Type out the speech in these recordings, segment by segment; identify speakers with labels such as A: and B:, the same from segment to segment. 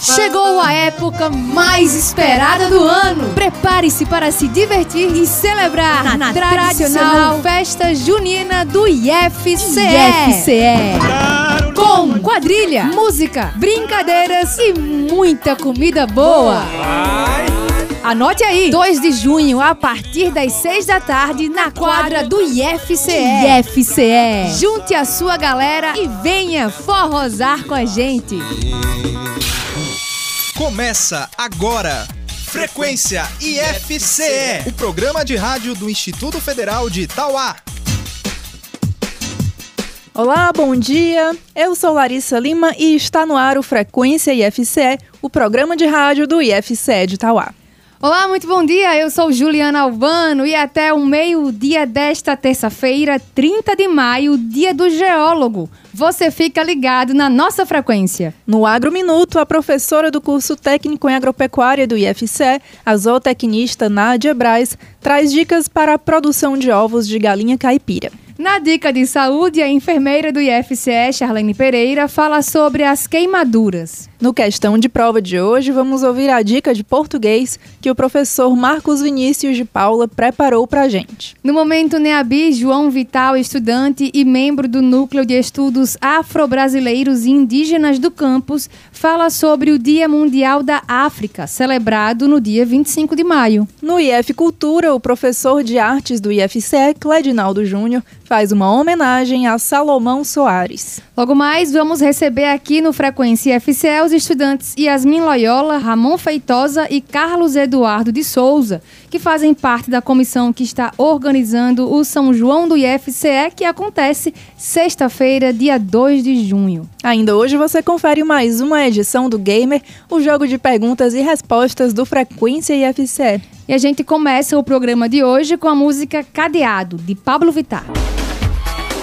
A: Chegou a época mais esperada do ano. Prepare-se para se divertir e celebrar na, na tradicional, tradicional festa junina do IFCE. IFCE. Com quadrilha, música, brincadeiras e muita comida boa. Anote aí, 2 de junho, a partir das 6 da tarde, na quadra do IFCE. IFCE. Junte a sua galera e venha forrosar com a gente.
B: Começa agora. Frequência IFCE, o programa de rádio do Instituto Federal de Itauá.
C: Olá, bom dia. Eu sou Larissa Lima e está no ar o Frequência IFCE, o programa de rádio do IFCE de Itauá.
A: Olá, muito bom dia. Eu sou Juliana Albano e até o meio-dia desta terça-feira, 30 de maio, dia do geólogo. Você fica ligado na nossa frequência.
C: No Agro Minuto, a professora do curso técnico em agropecuária do IFCE, a zootecnista Nádia Braz, traz dicas para a produção de ovos de galinha caipira.
A: Na dica de saúde, a enfermeira do IFCE, Charlene Pereira, fala sobre as queimaduras.
C: No questão de prova de hoje, vamos ouvir a dica de português que o professor Marcos Vinícius de Paula preparou para a gente.
A: No momento Neabi, João Vital, estudante e membro do Núcleo de Estudos Afro-Brasileiros e Indígenas do campus, fala sobre o Dia Mundial da África, celebrado no dia 25 de maio.
C: No IF Cultura, o professor de artes do IFCE, Cledinaldo Júnior, faz uma homenagem a Salomão Soares.
A: Logo mais, vamos receber aqui no Frequência FCE os estudantes Yasmin Loyola, Ramon Feitosa e Carlos Eduardo de Souza, que fazem parte da comissão que está organizando o São João do IFCE, que acontece sexta-feira, dia 2 de junho.
C: Ainda hoje você confere mais uma edição do Gamer, o jogo de perguntas e respostas do Frequência IFCE.
A: E a gente começa o programa de hoje com a música Cadeado, de Pablo Vittar.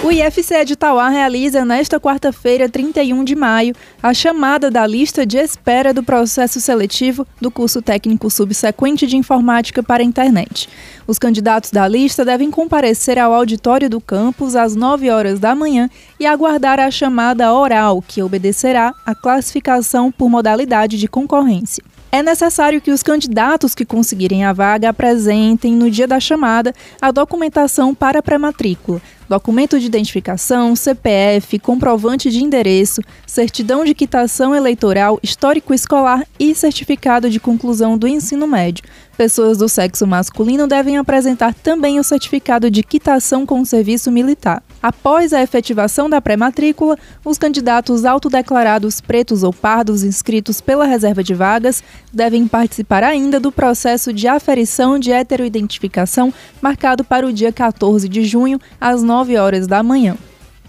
C: O IFCE de Tauá realiza nesta quarta-feira, 31 de maio, a chamada da lista de espera do processo seletivo do curso técnico subsequente de informática para a internet. Os candidatos da lista devem comparecer ao auditório do campus às 9 horas da manhã e aguardar a chamada oral, que obedecerá à classificação por modalidade de concorrência. É necessário que os candidatos que conseguirem a vaga apresentem, no dia da chamada, a documentação para pré-matrícula, documento de identificação, CPF, comprovante de endereço, certidão de quitação eleitoral, histórico escolar e certificado de conclusão do ensino médio. Pessoas do sexo masculino devem apresentar também o certificado de quitação com o serviço militar. Após a efetivação da pré-matrícula, os candidatos autodeclarados pretos ou pardos inscritos pela reserva de vagas devem participar ainda do processo de aferição de heteroidentificação marcado para o dia 14 de junho, às 9 9 horas da manhã.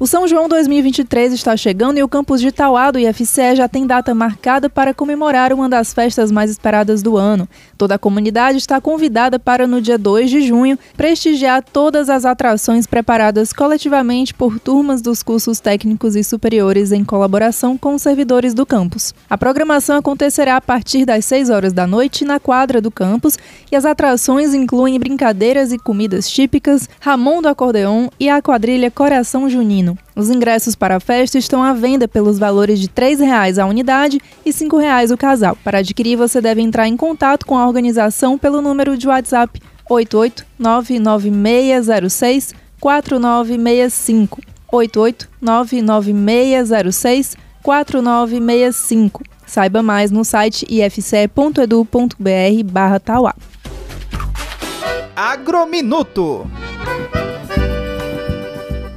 C: O São João 2023 está chegando e o campus de Itauá do IFCE já tem data marcada para comemorar uma das festas mais esperadas do ano. Toda a comunidade está convidada para, no dia 2 de junho, prestigiar todas as atrações preparadas coletivamente por turmas dos cursos técnicos e superiores em colaboração com os servidores do campus. A programação acontecerá a partir das 6 horas da noite na quadra do campus e as atrações incluem brincadeiras e comidas típicas, Ramon do Acordeon e a quadrilha Coração Junino. Os ingressos para a festa estão à venda pelos valores de R$ 3,00 a unidade e R$ 5,00 o casal. Para adquirir, você deve entrar em contato com a organização pelo número de WhatsApp 8899606 4965 8899606 4965. Saiba mais no site ifce.edu.br barra.
B: Agrominuto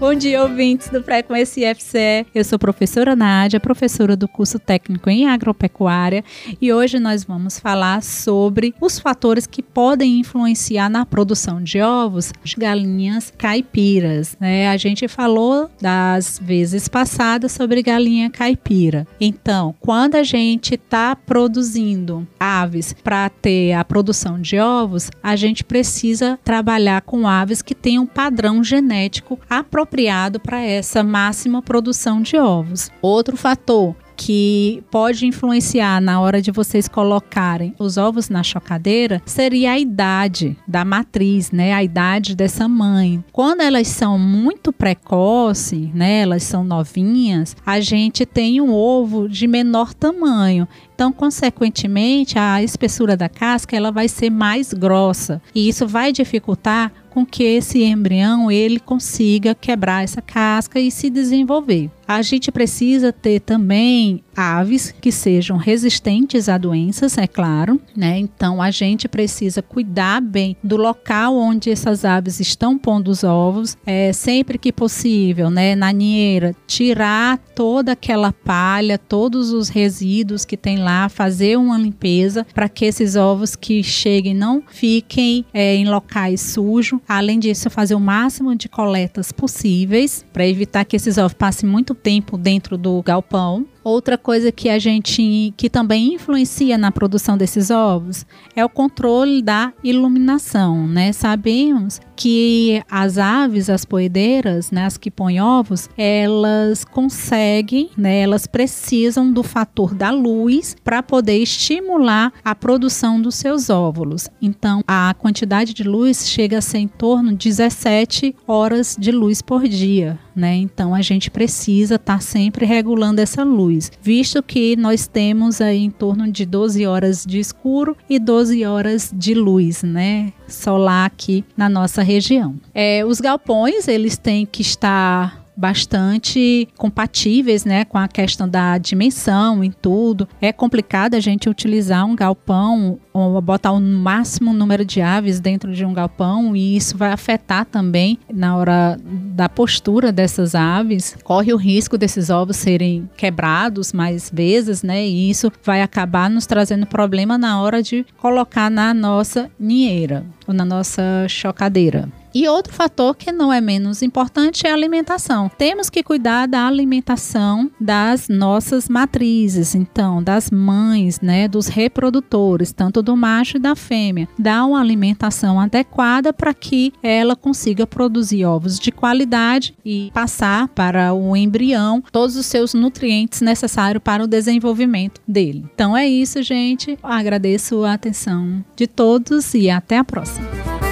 D: Bom dia, ouvintes do Frequência IFCE. Eu sou professora Nádia, professora do curso técnico em agropecuária, e hoje nós vamos falar sobre os fatores que podem influenciar na produção de ovos de galinhas caipiras. Né? A gente falou das vezes passadas sobre galinha caipira. Então, quando a gente está produzindo aves para ter a produção de ovos, a gente precisa trabalhar com aves que tenham um padrão genético apropriado apropriado para essa máxima produção de ovos. Outro fator que pode influenciar na hora de vocês colocarem os ovos na chocadeira seria a idade da matriz, né? A idade dessa mãe. Quando elas são muito precoces, né? Elas são novinhas, a gente tem um ovo de menor tamanho. Então, consequentemente, a espessura da casca ela vai ser mais grossa e isso vai dificultar com que esse embrião ele consiga quebrar essa casca e se desenvolver. A gente precisa ter também aves que sejam resistentes a doenças, é claro, né? Então a gente precisa cuidar bem do local onde essas aves estão pondo os ovos, é sempre que possível, né? Na ninheira, tirar toda aquela palha, todos os resíduos que tem lá, fazer uma limpeza para que esses ovos que cheguem não fiquem é, em locais sujos. Além disso, fazer o máximo de coletas possíveis para evitar que esses ovos passem muito tempo dentro do galpão. Outra coisa que a gente que também influencia na produção desses ovos é o controle da iluminação, né? Sabemos que as aves, as poedeiras, né, as que põem ovos, elas conseguem, né, elas precisam do fator da luz para poder estimular a produção dos seus óvulos. Então, a quantidade de luz chega a ser em torno de 17 horas de luz por dia, né? Então, a gente precisa estar tá sempre regulando essa luz, visto que nós temos aí em torno de 12 horas de escuro e 12 horas de luz, né? Solar aqui na nossa região. É, os galpões, eles têm que estar bastante compatíveis, né, com a questão da dimensão e tudo. É complicado a gente utilizar um galpão ou botar o máximo número de aves dentro de um galpão e isso vai afetar também na hora da postura dessas aves. Corre o risco desses ovos serem quebrados mais vezes, né? E isso vai acabar nos trazendo problema na hora de colocar na nossa ninheira ou na nossa chocadeira. E outro fator que não é menos importante é a alimentação. Temos que cuidar da alimentação das nossas matrizes, então, das mães, né, dos reprodutores, tanto do macho e da fêmea. Dar uma alimentação adequada para que ela consiga produzir ovos de qualidade e passar para o embrião todos os seus nutrientes necessários para o desenvolvimento dele. Então é isso, gente. Agradeço a atenção de todos e até a próxima.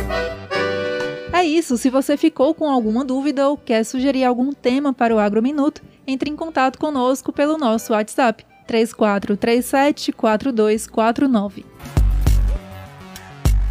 C: É isso, se você ficou com alguma dúvida ou quer sugerir algum tema para o Agrominuto, entre em contato conosco pelo nosso WhatsApp 3437 4249.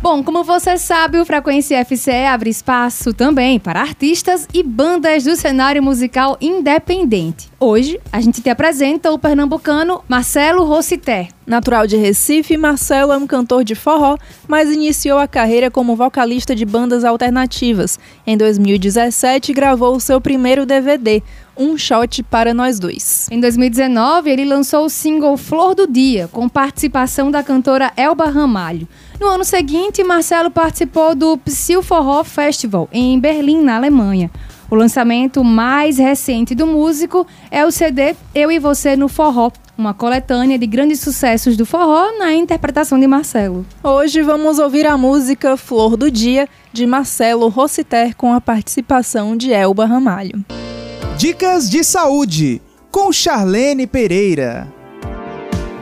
A: Bom, como você sabe, o Frequência FCE abre espaço também para artistas e bandas do cenário musical independente. Hoje, a gente te apresenta o pernambucano Marcelo Rossiter.
C: Natural de Recife, Marcelo é um cantor de forró, mas iniciou a carreira como vocalista de bandas alternativas. Em 2017, gravou o seu primeiro DVD, um Shot para Nós Dois.
A: Em 2019, ele lançou o single Flor do Dia, com participação da cantora Elba Ramalho. No ano seguinte, Marcelo participou do Psyll Forró Festival, em Berlim, na Alemanha. O lançamento mais recente do músico é o CD Eu e Você no Forró, uma coletânea de grandes sucessos do forró na interpretação de Marcelo.
C: Hoje vamos ouvir a música Flor do Dia, de Marcelo Rossiter, com a participação de Elba Ramalho.
B: Dicas de saúde com Charlene Pereira.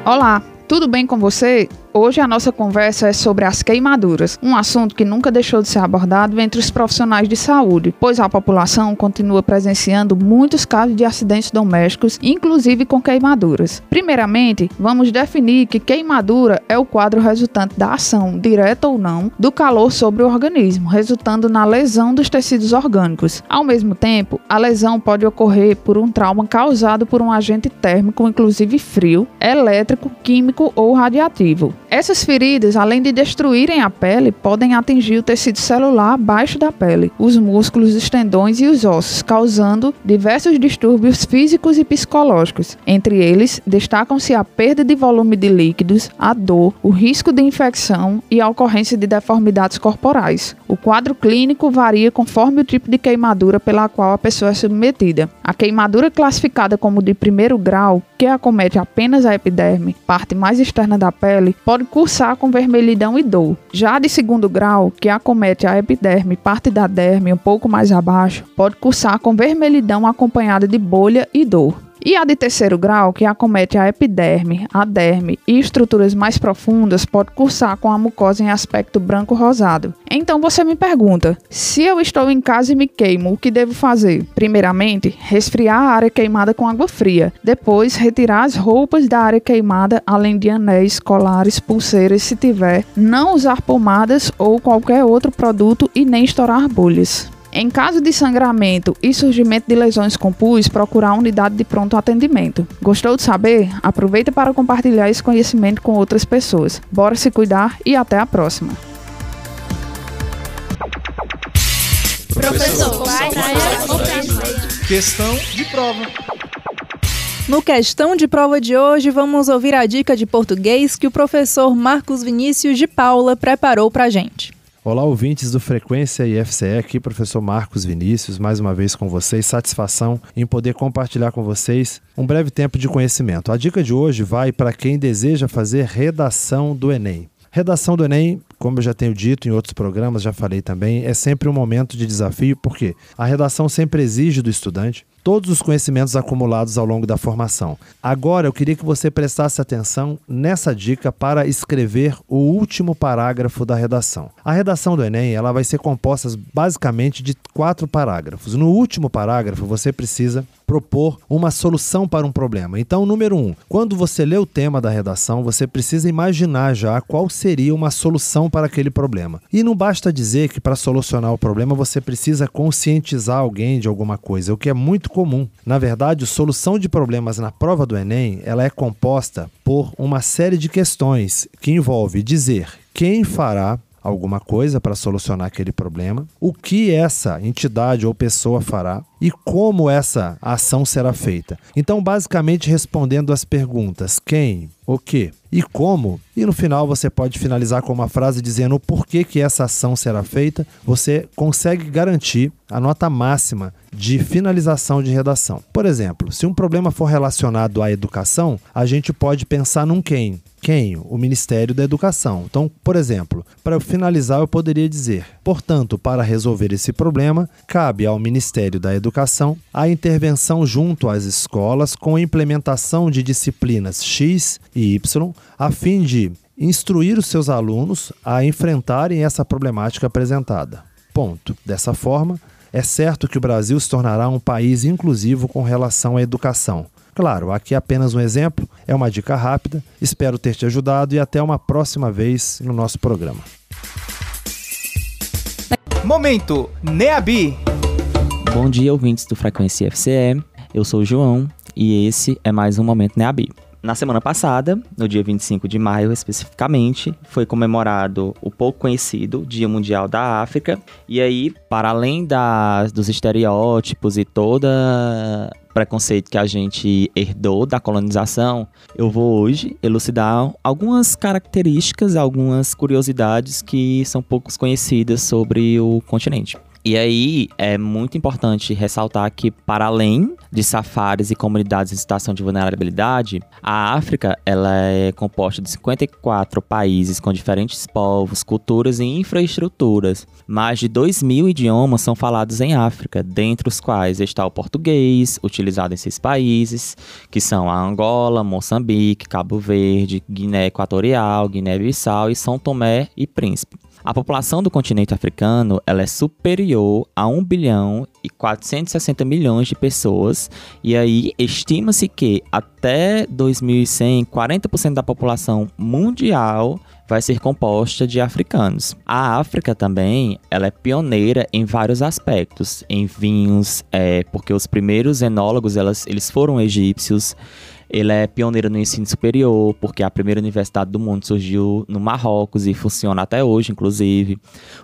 E: Olá, tudo bem com você? Hoje a nossa conversa é sobre as queimaduras, um assunto que nunca deixou de ser abordado entre os profissionais de saúde, pois a população continua presenciando muitos casos de acidentes domésticos, inclusive com queimaduras. Primeiramente, vamos definir que queimadura é o quadro resultante da ação, direta ou não, do calor sobre o organismo, resultando na lesão dos tecidos orgânicos. Ao mesmo tempo, a lesão pode ocorrer por um trauma causado por um agente térmico, inclusive frio, elétrico, químico ou radiativo. Essas feridas, além de destruírem a pele, podem atingir o tecido celular abaixo da pele, os músculos, os tendões e os ossos, causando diversos distúrbios físicos e psicológicos. Entre eles, destacam-se a perda de volume de líquidos, a dor, o risco de infecção e a ocorrência de deformidades corporais. O quadro clínico varia conforme o tipo de queimadura pela qual a pessoa é submetida. A queimadura classificada como de primeiro grau, que acomete apenas a epiderme, parte mais externa da pele, pode pode cursar com vermelhidão e dor. Já de segundo grau, que acomete a epiderme parte da derme um pouco mais abaixo, pode cursar com vermelhidão acompanhada de bolha e dor. E a de terceiro grau, que acomete a epiderme, a derme e estruturas mais profundas, pode cursar com a mucosa em aspecto branco-rosado. Então você me pergunta: se eu estou em casa e me queimo, o que devo fazer? Primeiramente, resfriar a área queimada com água fria. Depois, retirar as roupas da área queimada, além de anéis, colares, pulseiras, se tiver. Não usar pomadas ou qualquer outro produto e nem estourar bolhas. Em caso de sangramento e surgimento de lesões com pus, procurar a unidade de pronto atendimento. Gostou de saber? Aproveita para compartilhar esse conhecimento com outras pessoas. Bora se cuidar e até a próxima.
B: Professor, questão de prova.
C: No questão de prova de hoje, vamos ouvir a dica de português que o professor Marcos Vinícius de Paula preparou para a gente.
F: Olá, ouvintes do Frequência IFCE, aqui professor Marcos Vinícius, mais uma vez com vocês. Satisfação em poder compartilhar com vocês um breve tempo de conhecimento. A dica de hoje vai para quem deseja fazer redação do Enem. Redação do Enem, como eu já tenho dito em outros programas, já falei também, é sempre um momento de desafio, porque a redação sempre exige do estudante todos os conhecimentos acumulados ao longo da formação. Agora eu queria que você prestasse atenção nessa dica para escrever o último parágrafo da redação. A redação do Enem ela vai ser composta basicamente de quatro parágrafos. No último parágrafo você precisa propor uma solução para um problema. Então, número um, quando você lê o tema da redação, você precisa imaginar já qual seria uma solução para aquele problema. E não basta dizer que para solucionar o problema você precisa conscientizar alguém de alguma coisa, o que é muito comum. Na verdade, a solução de problemas na prova do Enem, ela é composta por uma série de questões que envolve dizer quem fará alguma coisa para solucionar aquele problema, o que essa entidade ou pessoa fará e como essa ação será feita. Então, basicamente respondendo as perguntas: quem, o que e como, e no final você pode finalizar com uma frase dizendo o porquê que essa ação será feita, você consegue garantir a nota máxima de finalização de redação. Por exemplo, se um problema for relacionado à educação, a gente pode pensar num quem. Quem? O Ministério da Educação. Então, por exemplo, para finalizar, eu poderia dizer: portanto, para resolver esse problema, cabe ao Ministério da Educação a intervenção junto às escolas com implementação de disciplinas X e Y, a fim de instruir os seus alunos a enfrentarem essa problemática apresentada. Ponto. Dessa forma, é certo que o Brasil se tornará um país inclusivo com relação à educação. Claro, aqui é apenas um exemplo, é uma dica rápida. Espero ter te ajudado e até uma próxima vez no nosso programa.
B: Momento Neabi.
G: Bom dia, ouvintes do Frequência FCE. Eu sou o João e esse é mais um Momento Neabi. Na semana passada, no dia 25 de maio especificamente, foi comemorado o pouco conhecido Dia Mundial da África. E aí, para além das, dos estereótipos e toda preconceito que a gente herdou da colonização, eu vou hoje elucidar algumas características, algumas curiosidades que são poucos conhecidas sobre o continente. E aí é muito importante ressaltar que, para além de safaris e comunidades em situação de vulnerabilidade, a África ela é composta de 54 países com diferentes povos, culturas e infraestruturas. Mais de 2 mil idiomas são falados em África, dentre os quais está o português, utilizado em seis países, que são a Angola, Moçambique, Cabo Verde, Guiné Equatorial, Guiné-Bissau e São Tomé e Príncipe. A população do continente africano ela é superior a 1 bilhão e 460 milhões de pessoas, e aí estima-se que até 2100, 40% da população mundial vai ser composta de africanos. A África também ela é pioneira em vários aspectos, em vinhos, é, porque os primeiros enólogos elas, eles foram egípcios, ele é pioneiro no ensino superior, porque a primeira universidade do mundo surgiu no Marrocos e funciona até hoje, inclusive.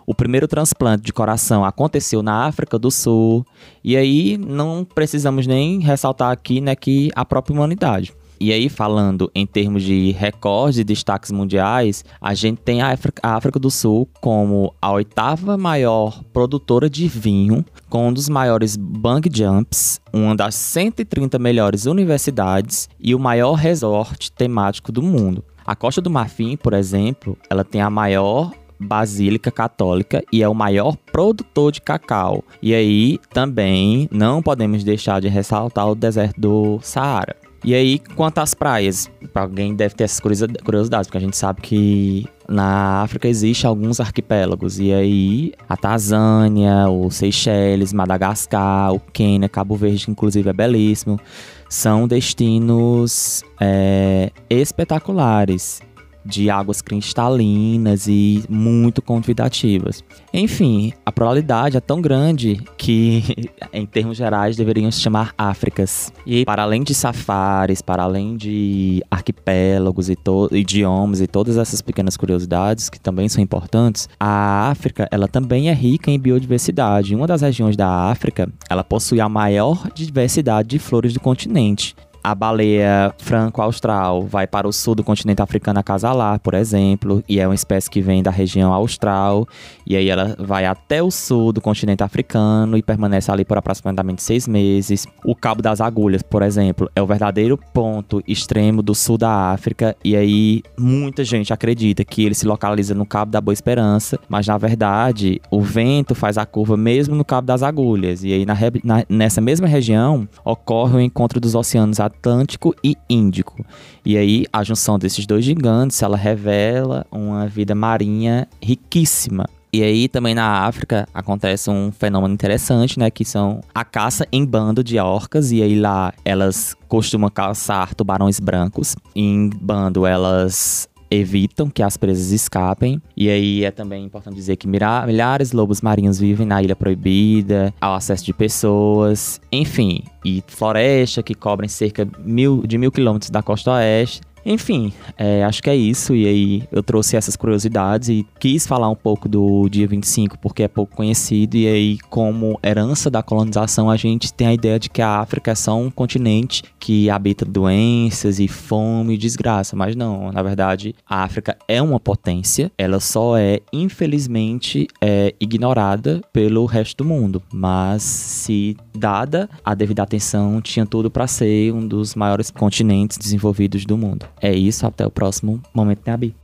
G: O primeiro transplante de coração aconteceu na África do Sul. E aí não precisamos nem ressaltar aqui né, que a própria humanidade. E aí, falando em termos de recordes e destaques mundiais, a gente tem a África, do Sul como a oitava maior produtora de vinho, com um dos maiores bang jumps, uma das 130 melhores universidades e o maior resort temático do mundo. A Costa do Marfim, por exemplo, ela tem a maior basílica católica e é o maior produtor de cacau. E aí também não podemos deixar de ressaltar o deserto do Saara. E aí, quanto às praias, alguém deve ter essas curiosidades, porque a gente sabe que na África existe alguns arquipélagos. E aí, a Tanzânia, o Seychelles, Madagascar, o Quênia, Cabo Verde, que inclusive é belíssimo, são destinos é, espetaculares de águas cristalinas e muito convidativas. Enfim, a probabilidade é tão grande que, em termos gerais, deveriam se chamar Áfricas. E para além de safaris, para além de arquipélagos e idiomas e todas essas pequenas curiosidades que também são importantes, a África ela também é rica em biodiversidade. Uma das regiões da África ela possui a maior diversidade de flores do continente a baleia franco-austral vai para o sul do continente africano acasalar, por exemplo, e é uma espécie que vem da região austral, e aí ela vai até o sul do continente africano e permanece ali por aproximadamente seis meses. O Cabo das Agulhas, por exemplo, é o verdadeiro ponto extremo do sul da África, e aí muita gente acredita que ele se localiza no Cabo da Boa Esperança, mas na verdade o vento faz a curva mesmo no Cabo das Agulhas, e aí na, na, nessa mesma região ocorre o encontro dos oceanos Atlântico e Índico. E aí a junção desses dois gigantes, ela revela uma vida marinha riquíssima. E aí também na África acontece um fenômeno interessante, né, que são a caça em bando de orcas e aí lá elas costumam caçar tubarões brancos. Em bando elas evitam que as presas escapem. E aí é também importante dizer que milhares de lobos marinhos vivem na Ilha Proibida, ao acesso de pessoas, enfim, e floresta que cobrem cerca mil, de mil quilômetros da costa oeste. Enfim, é, acho que é isso. E aí eu trouxe essas curiosidades e quis falar um pouco do dia 25 porque é pouco conhecido. E aí, como herança da colonização, a gente tem a ideia de que a África é só um continente que habita doenças e fome e desgraça. Mas não, na verdade, a África é uma potência. Ela só é, infelizmente, é, ignorada pelo resto do mundo. Mas se dada a devida atenção, tinha tudo para ser um dos maiores continentes desenvolvidos do mundo. É isso, até o próximo Momento Neabi.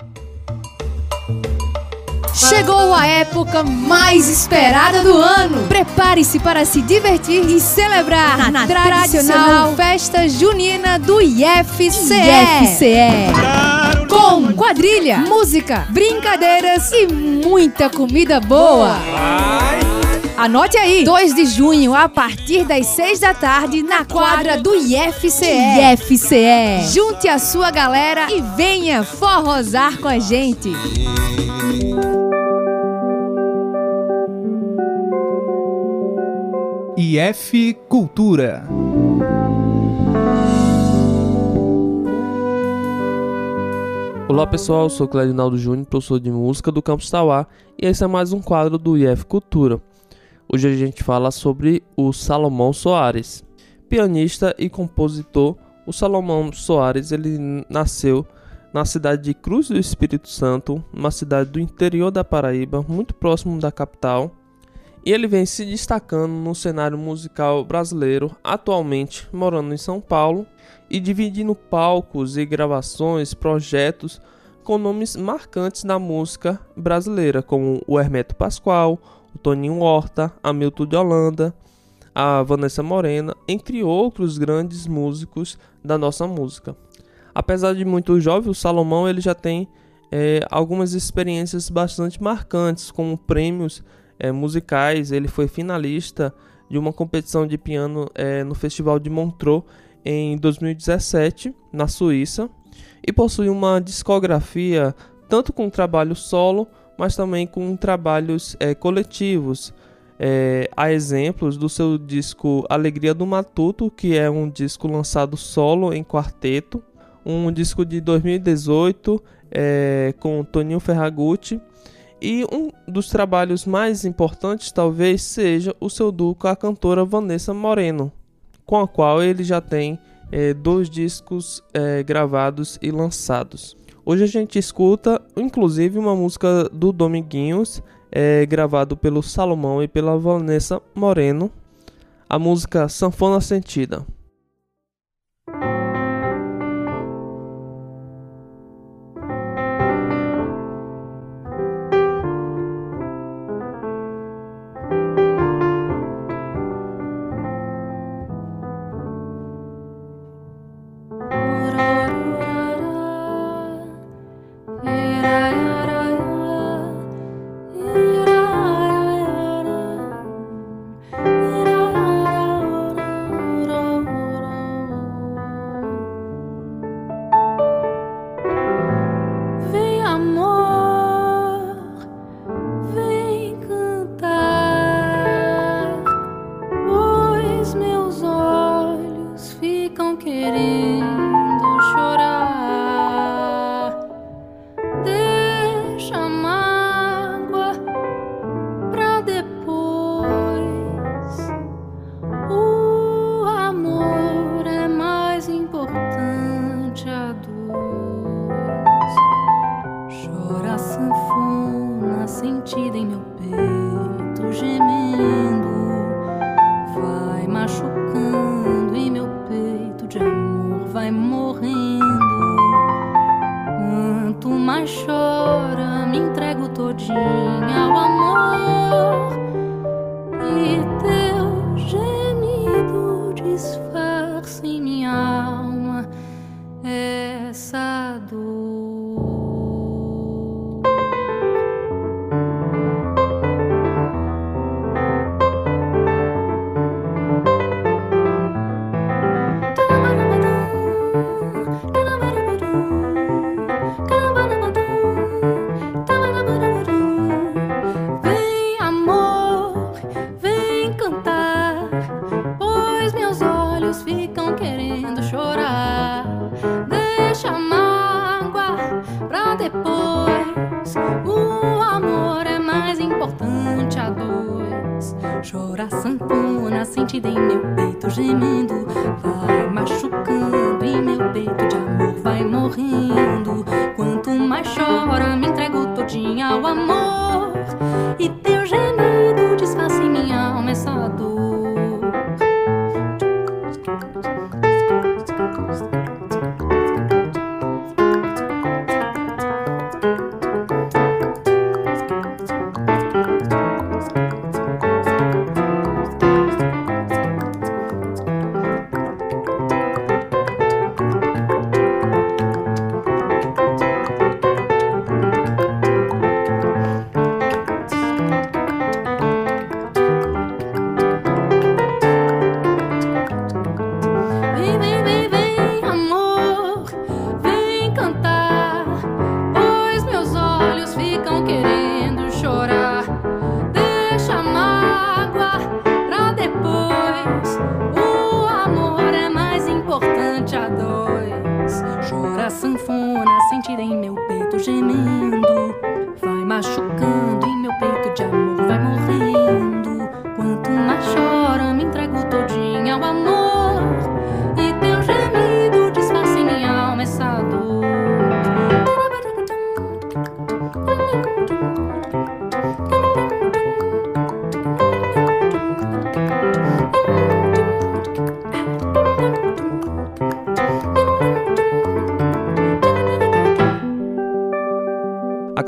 A: Chegou a época mais esperada do ano. Prepare-se para se divertir e celebrar na, na tradicional, tradicional festa junina do IFCE. IFCE. Com quadrilha, música, brincadeiras e muita comida boa. Anote aí, 2 de junho, a partir das 6 da tarde, na quadra do IFCE. IFCE. Junte a sua galera e venha forrosar com a gente.
B: IF Cultura.
H: Olá pessoal, eu sou Clédio Júnior, professor de música do Campus Tauá, e esse é mais um quadro do IF Cultura. Hoje a gente fala sobre o Salomão Soares. Pianista e compositor, o Salomão Soares ele nasceu na cidade de Cruz do Espírito Santo, uma cidade do interior da Paraíba, muito próximo da capital. E ele vem se destacando no cenário musical brasileiro, atualmente morando em São Paulo e dividindo palcos e gravações, projetos com nomes marcantes da música brasileira, como o Hermeto Pascoal, o Toninho Horta, Hamilton de Holanda, a Vanessa Morena, entre outros grandes músicos da nossa música. Apesar de muito jovem, o Salomão ele já tem é, algumas experiências bastante marcantes, como prêmios é, musicais. Ele foi finalista de uma competição de piano é, no Festival de Montreux em 2017, na Suíça, e possui uma discografia tanto com trabalho solo mas também com trabalhos é, coletivos. É, há exemplos do seu disco Alegria do Matuto, que é um disco lançado solo em quarteto, um disco de 2018 é, com Toninho Ferragutti, e um dos trabalhos mais importantes talvez seja o seu duo com a cantora Vanessa Moreno, com a qual ele já tem é, dois discos é, gravados e lançados. Hoje a gente escuta, inclusive, uma música do Dominguinhos, é, gravado pelo Salomão e pela Vanessa Moreno, a música Sanfona Sentida.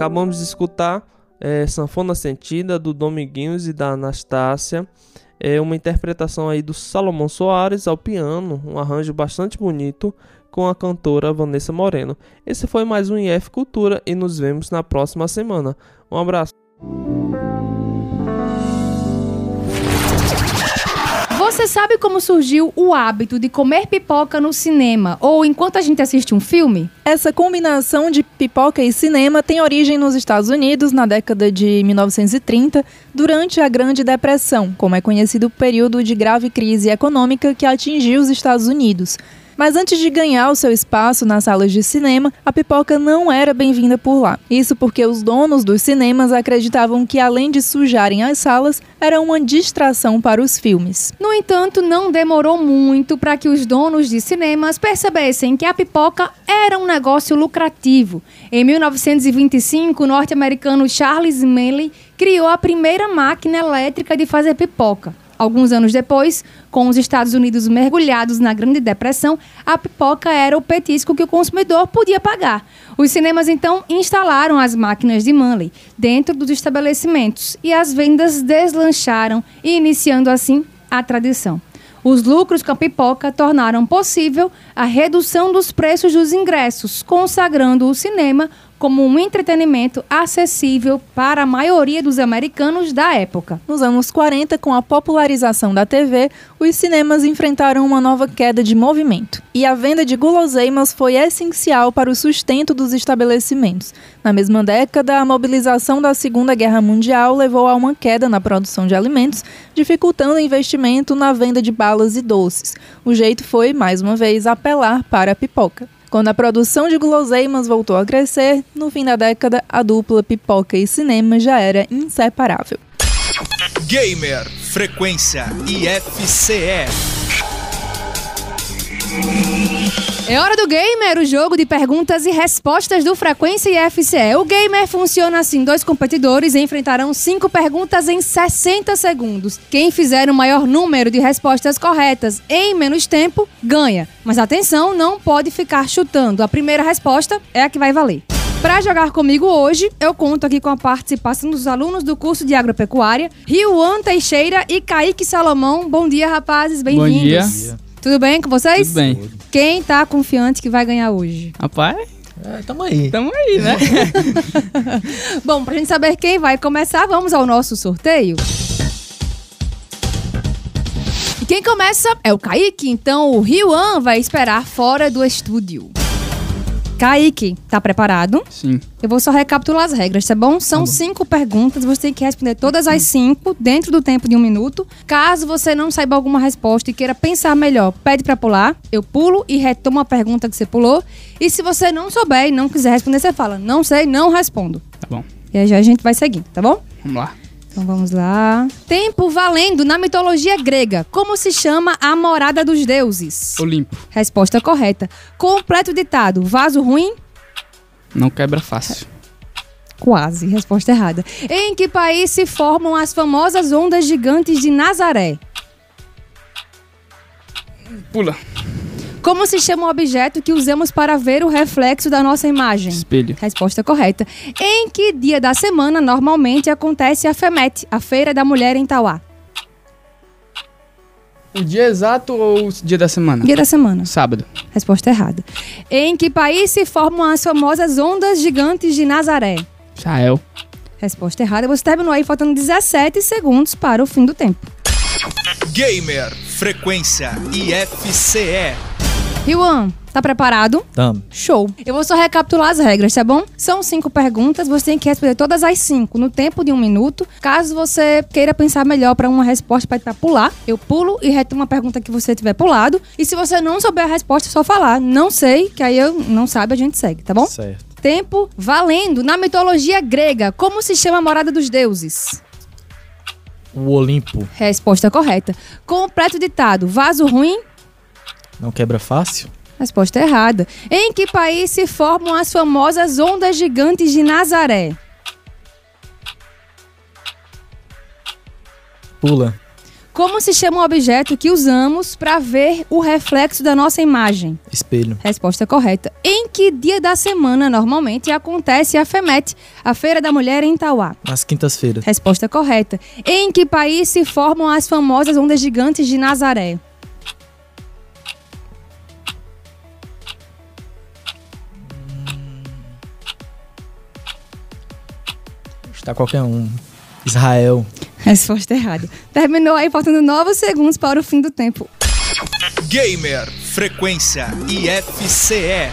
H: Acabamos de escutar é, Sanfona Sentida do Dominguinhos e da Anastácia. É uma interpretação aí do Salomão Soares ao piano, um arranjo bastante bonito com a cantora Vanessa Moreno. Esse foi mais um IF Cultura e nos vemos na próxima semana. Um abraço.
A: Você sabe como surgiu o hábito de comer pipoca no cinema ou enquanto a gente assiste um filme?
C: Essa combinação de pipoca e cinema tem origem nos Estados Unidos na década de 1930, durante a Grande Depressão, como é conhecido o período de grave crise econômica que atingiu os Estados Unidos. Mas antes de ganhar o seu espaço nas salas de cinema, a pipoca não era bem-vinda por lá. Isso porque os donos dos cinemas acreditavam que, além de sujarem as salas, era uma distração para os filmes.
A: No entanto, não demorou muito para que os donos de cinemas percebessem que a pipoca era um negócio lucrativo. Em 1925, o norte-americano Charles Manley criou a primeira máquina elétrica de fazer pipoca. Alguns anos depois, com os Estados Unidos mergulhados na Grande Depressão, a pipoca era o petisco que o consumidor podia pagar. Os cinemas então instalaram as máquinas de Manley dentro dos estabelecimentos e as vendas deslancharam, iniciando assim a tradição. Os lucros com a pipoca tornaram possível a redução dos preços dos ingressos, consagrando o cinema como um entretenimento acessível para a maioria dos americanos da época.
C: Nos anos 40, com a popularização da TV, os cinemas enfrentaram uma nova queda de movimento. E a venda de guloseimas foi essencial para o sustento dos estabelecimentos. Na mesma década, a mobilização da Segunda Guerra Mundial levou a uma queda na produção de alimentos, dificultando o investimento na venda de balas e doces. O jeito foi, mais uma vez, apelar para a pipoca. Quando a produção de guloseimas voltou a crescer, no fim da década, a dupla pipoca e cinema já era inseparável.
B: Gamer Frequência IFCE.
A: É hora do Gamer, o jogo de perguntas e respostas do Frequência IFCE. O Gamer funciona assim: dois competidores enfrentarão cinco perguntas em 60 segundos. Quem fizer o maior número de respostas corretas em menos tempo ganha. Mas atenção, não pode ficar chutando. A primeira resposta é a que vai valer. Para jogar comigo hoje, eu conto aqui com a participação dos alunos do curso de agropecuária, Rioan Teixeira e Kaique Salomão. Bom dia, rapazes, bem-vindos.
I: dia.
A: Tudo bem com vocês?
I: Tudo bem.
A: Quem tá confiante que vai ganhar hoje?
I: Rapaz,
J: É, tamo aí.
I: tamo aí, né?
A: Bom, pra gente saber quem vai começar, vamos ao nosso sorteio. E quem começa é o Kaique, então o Ryuan vai esperar fora do estúdio. Kaique, tá preparado?
I: Sim.
A: Eu vou só recapitular as regras, tá bom? São cinco perguntas, você tem que responder todas as cinco dentro do tempo de um minuto. Caso você não saiba alguma resposta e queira pensar melhor, pede pra pular. Eu pulo e retomo a pergunta que você pulou. E se você não souber e não quiser responder, você fala, não sei, não respondo.
I: Tá bom.
A: E aí já a gente vai seguindo, tá bom?
I: Vamos lá.
A: Então vamos lá. Tempo valendo na mitologia grega. Como se chama a morada dos deuses?
I: Olimpo.
A: Resposta correta. Completo ditado. Vaso ruim?
I: Não quebra fácil.
A: Quase. Resposta errada. Em que país se formam as famosas ondas gigantes de Nazaré?
I: Pula.
A: Como se chama o objeto que usamos para ver o reflexo da nossa imagem?
I: Espelho.
A: Resposta correta. Em que dia da semana normalmente acontece a FEMET, a Feira da Mulher em Tauá?
I: O dia exato ou o dia da semana?
A: Dia da semana.
I: Sábado.
A: Resposta errada. Em que país se formam as famosas ondas gigantes de Nazaré?
I: Israel.
A: Resposta errada. Você terminou aí faltando 17 segundos para o fim do tempo.
B: Gamer Frequência IFCE.
A: Ryuan, tá preparado?
J: Tamo.
A: Show. Eu vou só recapitular as regras, tá bom? São cinco perguntas, você tem que responder todas as cinco no tempo de um minuto. Caso você queira pensar melhor para uma resposta para pra pular, eu pulo e retomo a pergunta que você tiver pulado. E se você não souber a resposta, é só falar. Não sei, que aí eu não sabe, a gente segue, tá bom?
J: Certo.
A: Tempo valendo. Na mitologia grega, como se chama a morada dos deuses?
J: O Olimpo
A: Resposta correta. Completo ditado. Vaso ruim?
J: Não quebra fácil?
A: Resposta errada. Em que país se formam as famosas ondas gigantes de Nazaré?
J: Pula.
A: Como se chama o objeto que usamos para ver o reflexo da nossa imagem?
J: Espelho.
A: Resposta correta. Em que dia da semana normalmente acontece a FEMET, a Feira da Mulher em Tauá?
J: Nas quintas-feiras.
A: Resposta correta. Em que país se formam as famosas ondas gigantes de Nazaré?
J: Está qualquer um. Israel.
A: Resposta errada. Terminou aí faltando 9 segundos para o fim do tempo.
B: Gamer Frequência IFCE.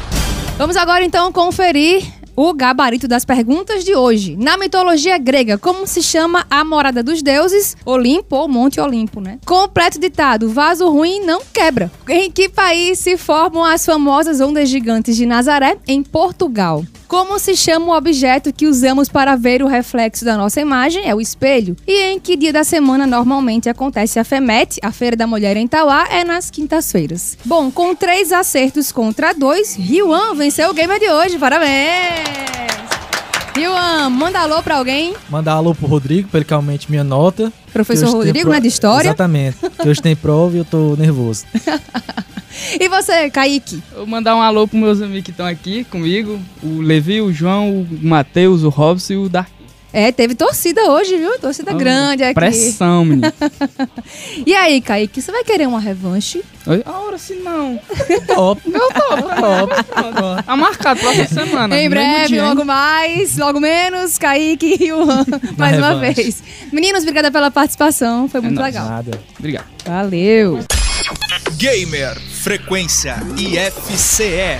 A: Vamos agora então conferir o gabarito das perguntas de hoje. Na mitologia grega, como se chama a morada dos deuses? Olimpo ou Monte Olimpo, né? Completo ditado: vaso ruim não quebra. Em que país se formam as famosas ondas gigantes de Nazaré? Em Portugal. Como se chama o objeto que usamos para ver o reflexo da nossa imagem? É o espelho. E em que dia da semana normalmente acontece a FEMET, a Feira da Mulher em Tauá? É nas quintas-feiras. Bom, com três acertos contra dois, Ryuan venceu o gamer de hoje. Parabéns! Ryuan, manda alô pra alguém.
J: Mandar alô pro Rodrigo, pra ele que aumente minha nota.
A: Professor Rodrigo,
J: pro-
A: né, de História.
J: Exatamente. Que hoje tem prova e eu tô nervoso.
A: E você, Kaique?
I: Eu vou mandar um alô pros meus amigos que estão aqui comigo. O Levi, o João, o Matheus, o Robson e o Dark.
A: É, teve torcida hoje, viu? Torcida grande aqui.
I: Pressão, menino.
A: E aí, Kaique, você vai querer uma revanche?
I: Oi? A hora sim não.
J: Top.
I: Eu tô, top. Tá marcado próxima semana.
A: em
I: mesmo
A: breve,
I: dia, hein?
A: logo mais, logo menos, Kaique e Juan, mais uma
J: revanche.
A: vez. Meninos, obrigada pela participação, foi muito
I: nóis.
A: legal.
J: Nada.
I: Obrigado.
A: Valeu.
B: Gamer Frequência IFCE.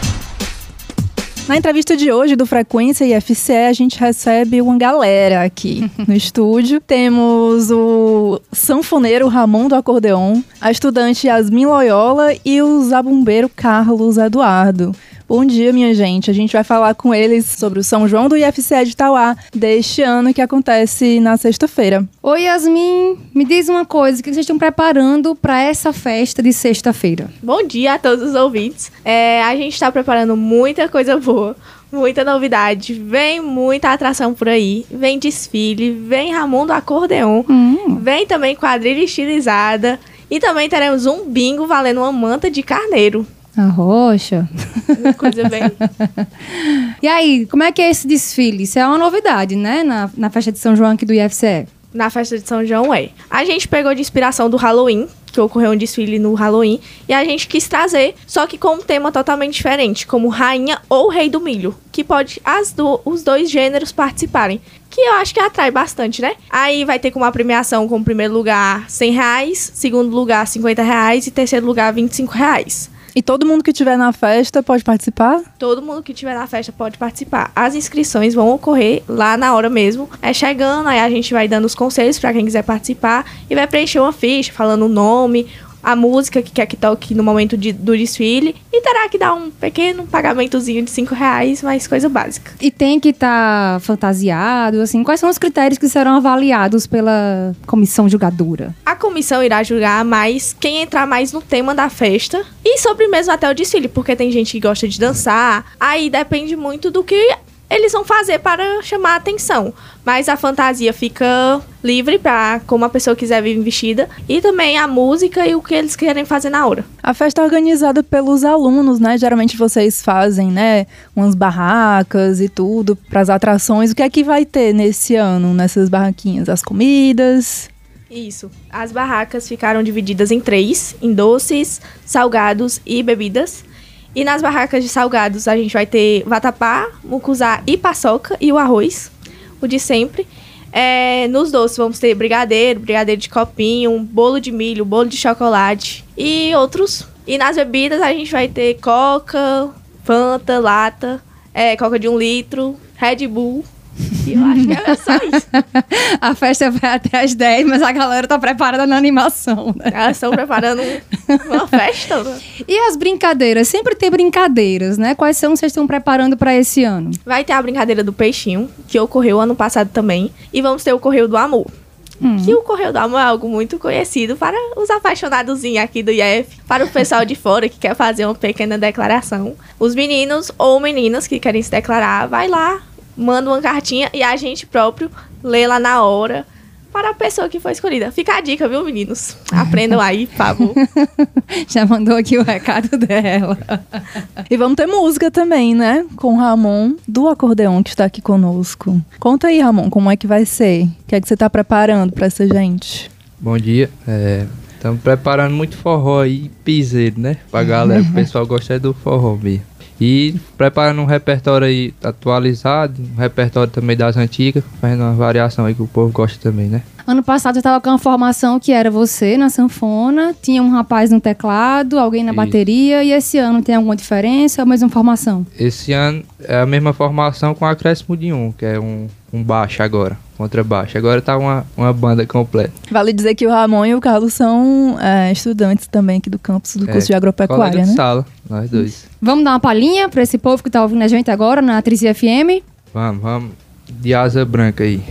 C: Na entrevista de hoje do Frequência IFCE, a gente recebe uma galera aqui no estúdio. Temos o sanfoneiro Ramon do acordeon, a estudante Yasmin Loyola e o zabumbeiro Carlos Eduardo. Bom dia, minha gente. A gente vai falar com eles sobre o São João do IFCE de Tauá deste ano que acontece na sexta-feira.
A: Oi, Yasmin. Me diz uma coisa, o que vocês estão preparando para essa festa de sexta-feira?
K: Bom dia a todos os ouvintes. É, a gente está preparando muita coisa boa, muita novidade. Vem muita atração por aí. Vem desfile, vem Ramon do Acordeon,
A: Hum.
K: vem também quadrilha estilizada. E também teremos um bingo valendo uma manta de carneiro.
A: A rocha.
K: Uma coisa bem.
A: E aí, como é que é esse desfile? Isso é uma novidade, né? Na, na festa de São João aqui do IFCE.
K: na festa de São João é. A gente pegou de inspiração do Halloween, que ocorreu um desfile no Halloween, e a gente quis trazer, só que com um tema totalmente diferente, como Rainha ou Rei do Milho, que pode as do- os dois gêneros participarem. Que eu acho que atrai bastante, né? Aí vai ter como a premiação como primeiro lugar 100 reais, segundo lugar 50 reais e terceiro lugar 25 reais.
C: E todo mundo que estiver na festa pode participar?
K: Todo mundo que estiver na festa pode participar. As inscrições vão ocorrer lá na hora mesmo. É chegando, aí a gente vai dando os conselhos para quem quiser participar e vai preencher uma ficha falando o nome, a música que quer que toque no momento de- do desfile e terá que dar um pequeno pagamentozinho de 5 reais, mas coisa básica.
A: E tem que estar fantasiado, assim. Quais são os critérios que serão avaliados pela comissão julgadora?
K: A comissão irá julgar mais quem entrar mais no tema da festa e sobre mesmo até o desfile, porque tem gente que gosta de dançar. Aí depende muito do que eles vão fazer para chamar a atenção. Mas a fantasia fica livre para como a pessoa quiser vir vestida e também a música e o que eles querem fazer na hora.
C: A festa é organizada pelos alunos, né? Geralmente vocês fazem, né? Umas barracas e tudo para as atrações. O que é que vai ter nesse ano nessas barraquinhas? As comidas?
K: Isso. As barracas ficaram divididas em três, em doces, salgados e bebidas. E nas barracas de salgados a gente vai ter vatapá, mucuzá e paçoca e o arroz, o de sempre. É, nos doces vamos ter brigadeiro, brigadeiro de copinho, bolo de milho, bolo de chocolate e outros. E nas bebidas a gente vai ter coca, fanta, lata, é, coca de um litro, Red Bull. E eu acho que é só isso.
A: A festa vai até às 10, mas a galera tá preparada na animação, né?
K: Elas estão preparando um- uma festa. né?
A: E as brincadeiras? Sempre tem brincadeiras, né? Quais são que vocês estão preparando para esse ano?
K: Vai ter a brincadeira do peixinho, que ocorreu ano passado também. E vamos ter o Correio do Amor. Que o Correio do Amor é algo muito conhecido para os apaixonados aqui do IF, para o pessoal de fora que quer fazer uma pequena declaração. Os meninos ou meninas que querem se declarar, vai lá, manda uma cartinha e a gente próprio lê lá na hora para a pessoa que foi escolhida. Fica a dica, viu, meninos? Aprendam aí, por favor.
A: Já mandou aqui o recado dela.
C: E vamos ter música também, né? Com o Ramon do acordeon que está aqui conosco. Conta aí, Ramon, como é que vai ser? O que é que você está preparando para essa gente?
I: Bom dia. Estamos preparando muito forró aí, piseiro, né? Pra galera, o pessoal gosta é do forró mesmo. E preparando um repertório aí atualizado, um repertório também das antigas, fazendo uma variação aí que o povo gosta também, né?
A: Ano passado eu tava com uma formação que era você na sanfona, tinha um rapaz no teclado, alguém na
I: Isso.
A: bateria, e esse ano tem alguma diferença ou a mesma formação?
I: Esse ano é a mesma formação com acréscimo de um, que é um, um baixo agora, contrabaixo. Agora tá uma, uma banda completa.
C: Vale dizer que o Ramon e o Carlos são é, estudantes também aqui do campus do
I: É,
C: curso de agropecuária, né?
I: sala, nós dois.
A: Vamos dar uma palhinha para esse povo que tá ouvindo a gente agora na Atriz FM?
I: Vamos, vamos. De asa branca aí.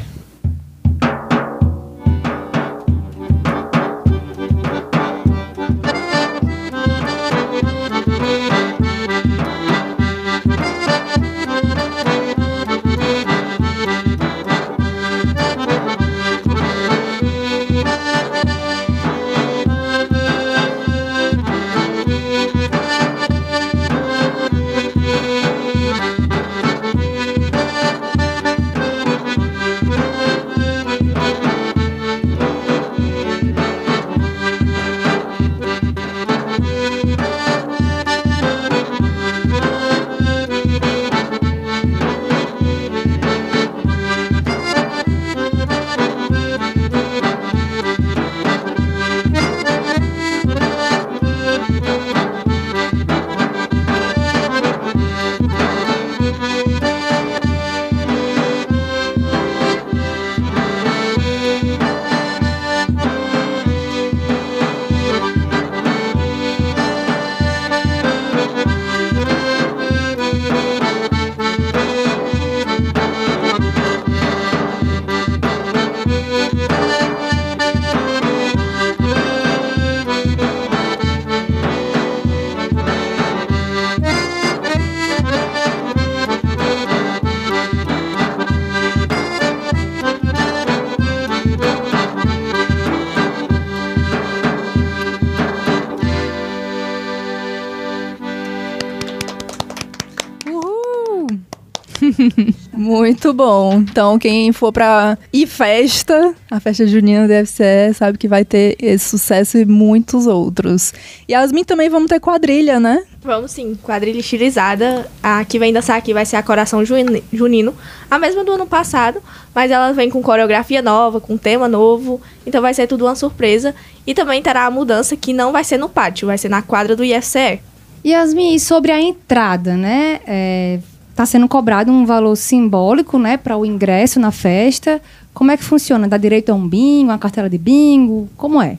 C: Muito bom. Então, quem for pra ir festa, a festa junina do FCE, sabe que vai ter esse sucesso e muitos outros. Yasmin, também vamos ter quadrilha, né?
K: Vamos sim, quadrilha estilizada. A que vem dançar aqui vai ser a Coração Juni- Junino, a mesma do ano passado, mas ela vem com coreografia nova, com tema novo, então vai ser tudo uma surpresa. E também terá a mudança que não vai ser no pátio, vai ser na quadra do IFCE.
A: Yasmin, e sobre a entrada, né? É, tá sendo cobrado um valor simbólico, né, para o ingresso na festa. Como é que funciona? Dá direito a um bingo, uma cartela de bingo? Como é?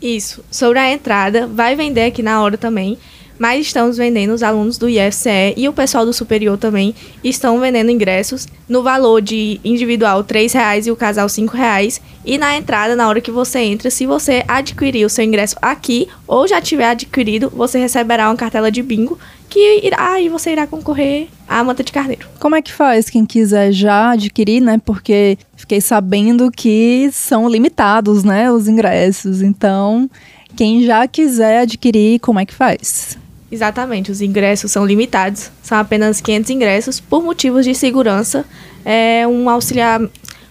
K: Isso. Sobre a entrada, vai vender aqui na hora também. Mas estamos vendendo os alunos do IFCE e o pessoal do superior também estão vendendo ingressos no valor de individual R$ 3,00 e o casal R$ 5,00. E na entrada, na hora que você entra, se você adquirir o seu ingresso aqui ou já tiver adquirido, você receberá uma cartela de bingo que irá, aí você irá concorrer à manta de carneiro.
C: Como é que faz quem quiser já adquirir, né? Porque fiquei sabendo que são limitados, né, os ingressos. Então, quem já quiser adquirir, como é que faz?
K: Exatamente, os ingressos são limitados, são apenas 500 ingressos por motivos de segurança. É um auxiliar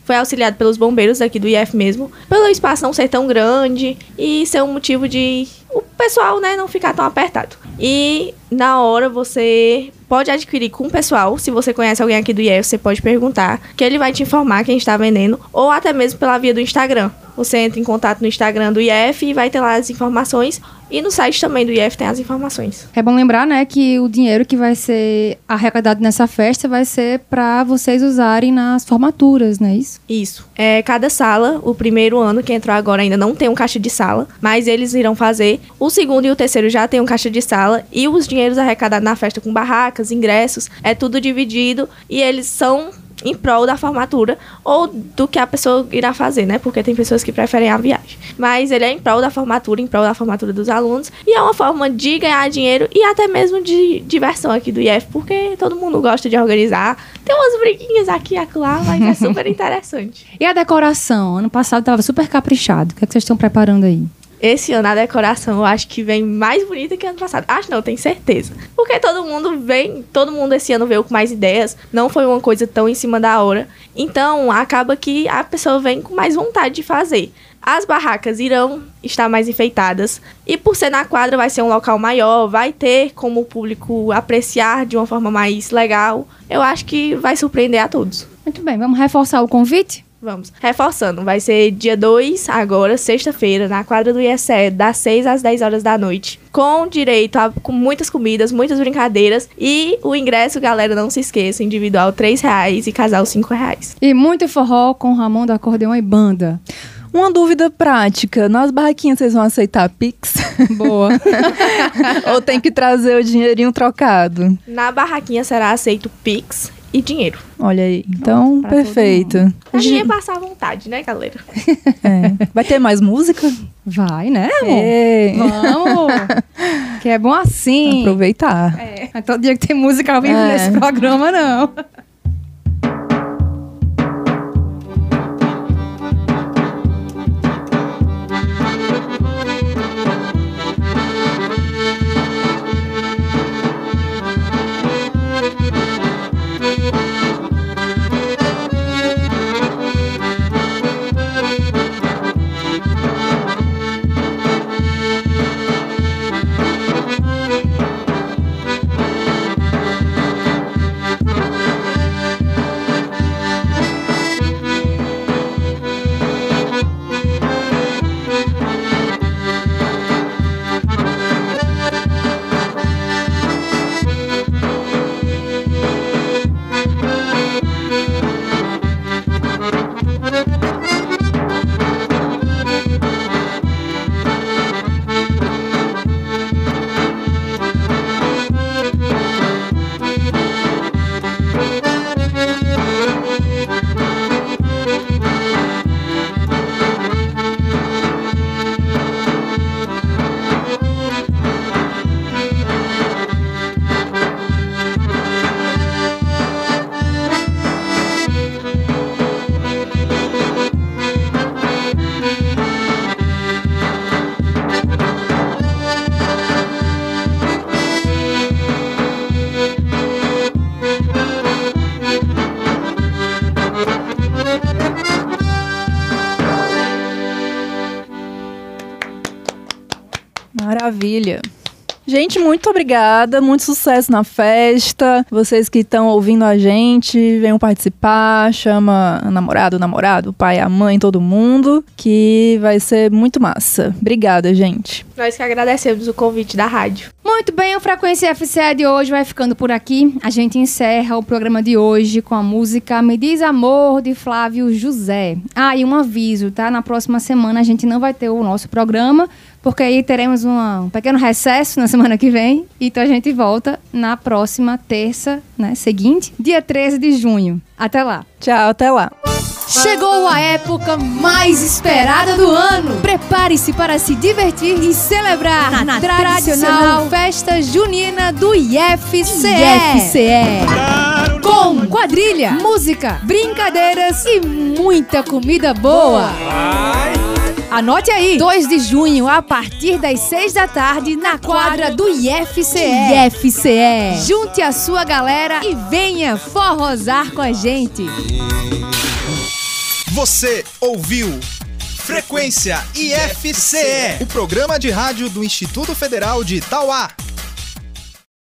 K: foi auxiliado pelos bombeiros daqui do IF mesmo, pelo espaço não ser tão grande e ser um motivo de o pessoal, né, não ficar tão apertado. E na hora você pode adquirir com o pessoal, se você conhece alguém aqui do IF, você pode perguntar, que ele vai te informar quem está vendendo, ou até mesmo pela via do Instagram. Você entra em contato no Instagram do IF e vai ter lá as informações. E no site também do IF tem as informações.
A: É bom lembrar, né, que o dinheiro que vai ser arrecadado nessa festa vai ser para vocês usarem nas formaturas, não é isso?
K: Isso. É, cada sala, o primeiro ano que entrou agora ainda não tem um caixa de sala, mas eles irão fazer. O segundo e o terceiro já tem um caixa de sala e os dinheiros arrecadados na festa com barracas, ingressos, é tudo dividido e eles são em prol da formatura ou do que a pessoa irá fazer, né? Porque tem pessoas que preferem a viagem. Mas ele é em prol da formatura, em prol da formatura dos alunos e é uma forma de ganhar dinheiro e até mesmo de diversão aqui do IF, porque todo mundo gosta de organizar. Tem umas briguinhas aqui e acolá, mas é super interessante.
A: E a decoração? Ano passado tava super caprichado. O que, é que vocês estão preparando aí?
K: Esse ano a decoração eu acho que vem mais bonita que ano passado. Acho não, tenho certeza. Porque todo mundo vem, todo mundo esse ano veio com mais ideias. Não foi uma coisa tão em cima da hora. Então acaba que a pessoa vem com mais vontade de fazer. As barracas irão estar mais enfeitadas. E por ser na quadra, vai ser um local maior, vai ter como o público apreciar de uma forma mais legal. Eu acho que vai surpreender a todos.
A: Muito bem, vamos reforçar o convite?
K: Vamos. Reforçando, vai ser dia 2, agora, sexta-feira, na quadra do ISE, das 6 às 10 horas da noite. Com direito a com muitas comidas, muitas brincadeiras. E o ingresso, galera, não se esqueça, individual 3 reais e casal 5 reais.
A: E muito forró com Ramon do Acordeão e Banda.
C: Uma dúvida prática: nas barraquinhas vocês vão aceitar Pix?
A: Boa.
C: Ou tem que trazer o dinheirinho trocado?
K: Na barraquinha será aceito Pix e dinheiro.
C: Olha aí. Então, perfeito.
K: A gente passar à vontade, né, galera?
C: É. Vai ter mais música?
A: Vai, né, amor?
C: É.
A: Vamos! que é bom assim.
C: Aproveitar.
A: É, é todo dia que tem música ao vivo
C: É.
A: nesse programa, não.
C: Maravilha. Gente, muito obrigada, muito sucesso na festa. Vocês que estão ouvindo a gente, venham participar, chama o namorado, o namorado, o pai, a mãe, todo mundo, que vai ser muito massa. Obrigada, gente.
K: Nós que agradecemos o convite da rádio.
A: Muito bem, o Frequência FCE de hoje vai ficando por aqui. A gente encerra o programa de hoje com a música Me Diz Amor, de Flávio José. Ah, e um aviso, tá? Na próxima semana a gente não vai ter o nosso programa, porque aí teremos uma- um pequeno recesso na semana que vem. Então a gente volta na próxima terça, né, seguinte, dia 13 de junho. Até lá.
C: Tchau, até lá.
A: Chegou a época mais esperada do ano. Prepare-se para se divertir e celebrar na, tradicional festa junina do IFCE. IFCE. Com quadrilha, música, brincadeiras e muita comida boa. Anote aí, 2 de junho, a partir das 6 da tarde, na quadra do IFCE. IFCE. Junte a sua galera e venha forrosar com a gente.
B: Você ouviu Frequência IFCE, o programa de rádio do Instituto Federal de Itauá.